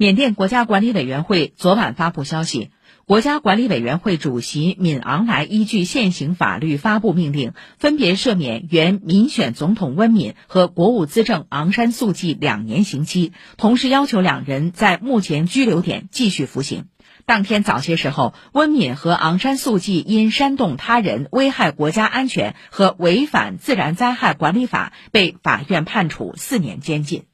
缅甸国家管理委员会昨晚发布消息国家管理委员会主席敏昂莱依据现行法律发布命令分别赦免原民选总统温敏和国务资政昂山素季两年刑期同时要求两人在目前拘留点继续服刑。当天早些时候温敏和昂山素季因煽动他人危害国家安全和违反自然灾害管理法被法院判处四年监禁。